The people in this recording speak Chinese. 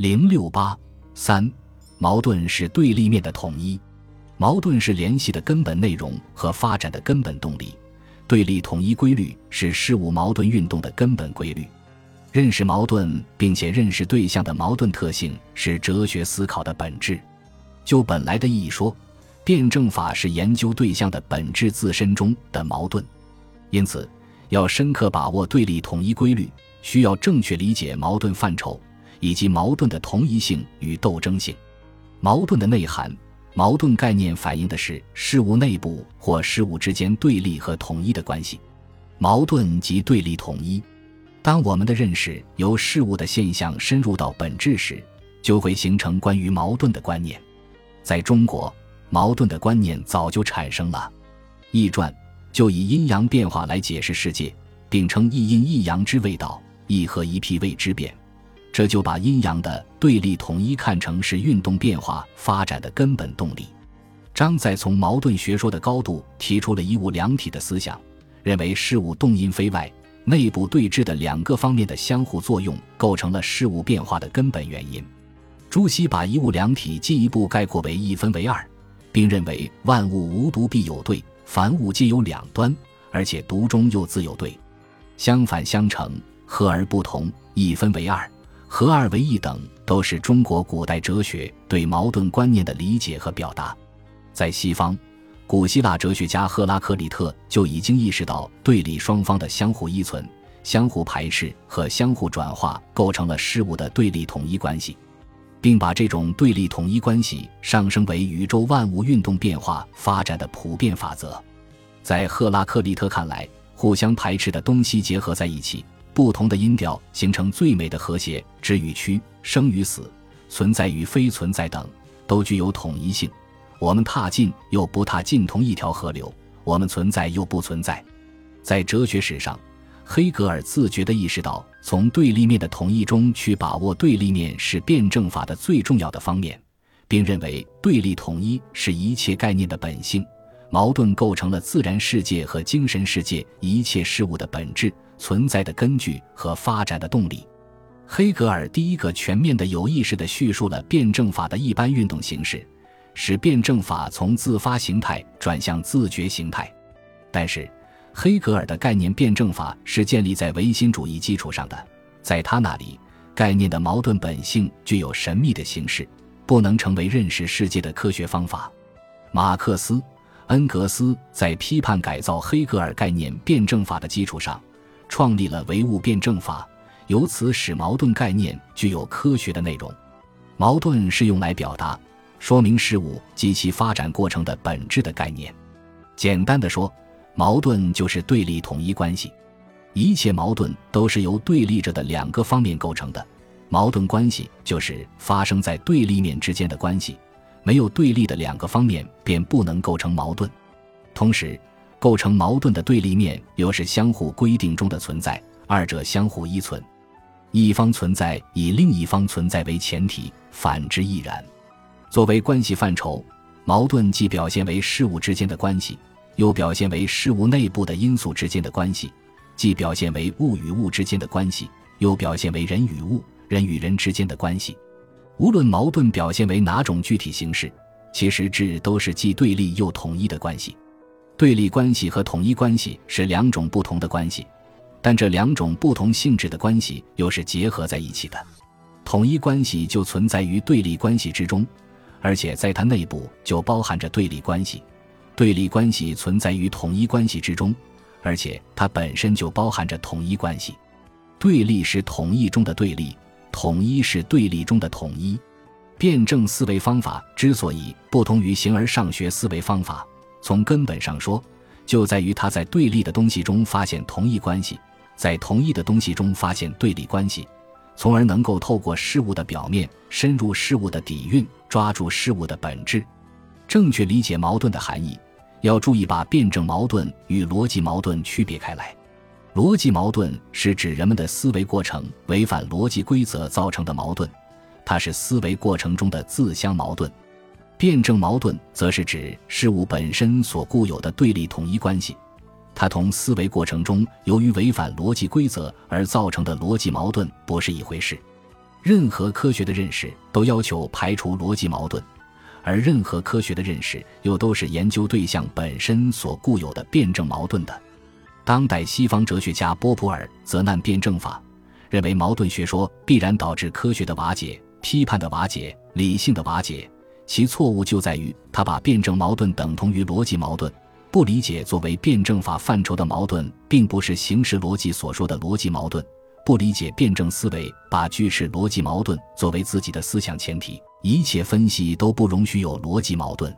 零六八三，矛盾是对立面的统一，矛盾是联系的根本内容和发展的根本动力，对立统一规律是事物矛盾运动的根本规律。认识矛盾并且认识对象的矛盾特性是哲学思考的本质。就本来的意义说，辩证法是研究对象的本质自身中的矛盾。因此，要深刻把握对立统一规律，需要正确理解矛盾范畴。以及矛盾的同一性与斗争性，矛盾的内涵，矛盾概念反映的是事物内部或事物之间对立和统一的关系。矛盾即对立统一。当我们的认识由事物的现象深入到本质时，就会形成关于矛盾的观念。在中国，矛盾的观念早就产生了。易传就以阴阳变化来解释世界，并称一阴一阳之谓道，一合一辟谓之变。这就把阴阳的对立统一看成是运动变化发展的根本动力。张载从矛盾学说的高度提出了一物两体的思想，认为事物动因非外、内部对峙的两个方面的相互作用构成了事物变化的根本原因。朱熹把一物两体进一步概括为一分为二，并认为万物无独必有对，凡物皆有两端，而且独中又自有对，相反相成，和而不同，一分为二。合二为一等，都是中国古代哲学对矛盾观念的理解和表达。在西方，古希腊哲学家赫拉克利特就已经意识到对立双方的相互依存、相互排斥和相互转化构成了事物的对立统一关系，并把这种对立统一关系上升为宇宙万物运动变化发展的普遍法则。在赫拉克利特看来，互相排斥的东西结合在一起。不同的音调形成最美的和谐，知与屈，生与死，存在与非存在等，都具有统一性。我们踏进又不踏进同一条河流，我们存在又不存在。在哲学史上，黑格尔自觉地意识到，从对立面的统一中去把握对立面是辩证法的最重要的方面，并认为对立统一是一切概念的本性，矛盾构成了自然世界和精神世界一切事物的本质。存在的根据和发展的动力，黑格尔第一个全面的有意识的叙述了辩证法的一般运动形式，使辩证法从自发形态转向自觉形态。但是，黑格尔的概念辩证法是建立在唯心主义基础上的，在他那里，概念的矛盾本性具有神秘的形式，不能成为认识世界的科学方法。马克思、恩格斯在批判改造黑格尔概念辩证法的基础上。创立了唯物辩证法，由此使矛盾概念具有科学的内容。矛盾是用来表达、说明事物及其发展过程的本质的概念。简单的说，矛盾就是对立统一关系。一切矛盾都是由对立着的两个方面构成的。矛盾关系就是发生在对立面之间的关系。没有对立的两个方面，便不能构成矛盾。同时，构成矛盾的对立面又是相互规定中的存在，二者相互依存，一方存在以另一方存在为前提，反之亦然。作为关系范畴，矛盾既表现为事物之间的关系，又表现为事物内部的因素之间的关系；既表现为物与物之间的关系，又表现为人与物、人与人之间的关系。无论矛盾表现为哪种具体形式，其实质都是既对立又统一的关系。对立关系和统一关系是两种不同的关系，但这两种不同性质的关系又是结合在一起的。统一关系就存在于对立关系之中，而且在它内部就包含着对立关系；对立关系存在于统一关系之中，而且它本身就包含着统一关系。对立是统一中的对立，统一是对立中的统一。辩证思维方法之所以不同于形而上学思维方法。从根本上说，就在于他在对立的东西中发现同一关系，在同一的东西中发现对立关系，从而能够透过事物的表面深入事物的底蕴，抓住事物的本质。正确理解矛盾的含义，要注意把辩证矛盾与逻辑矛盾区别开来。逻辑矛盾是指人们的思维过程违反逻辑规则造成的矛盾，它是思维过程中的自相矛盾。辩证矛盾则是指事物本身所固有的对立统一关系，它同思维过程中由于违反逻辑规则而造成的逻辑矛盾不是一回事。任何科学的认识都要求排除逻辑矛盾，而任何科学的认识又都是研究对象本身所固有的辩证矛盾的。当代西方哲学家波普尔责难辩证法，认为矛盾学说必然导致科学的瓦解、批判的瓦解、理性的瓦解。其错误就在于他把辩证矛盾等同于逻辑矛盾，不理解作为辩证法范畴的矛盾并不是形式逻辑所说的逻辑矛盾，不理解辩证思维把句式逻辑矛盾作为自己的思想前提，一切分析都不容许有逻辑矛盾。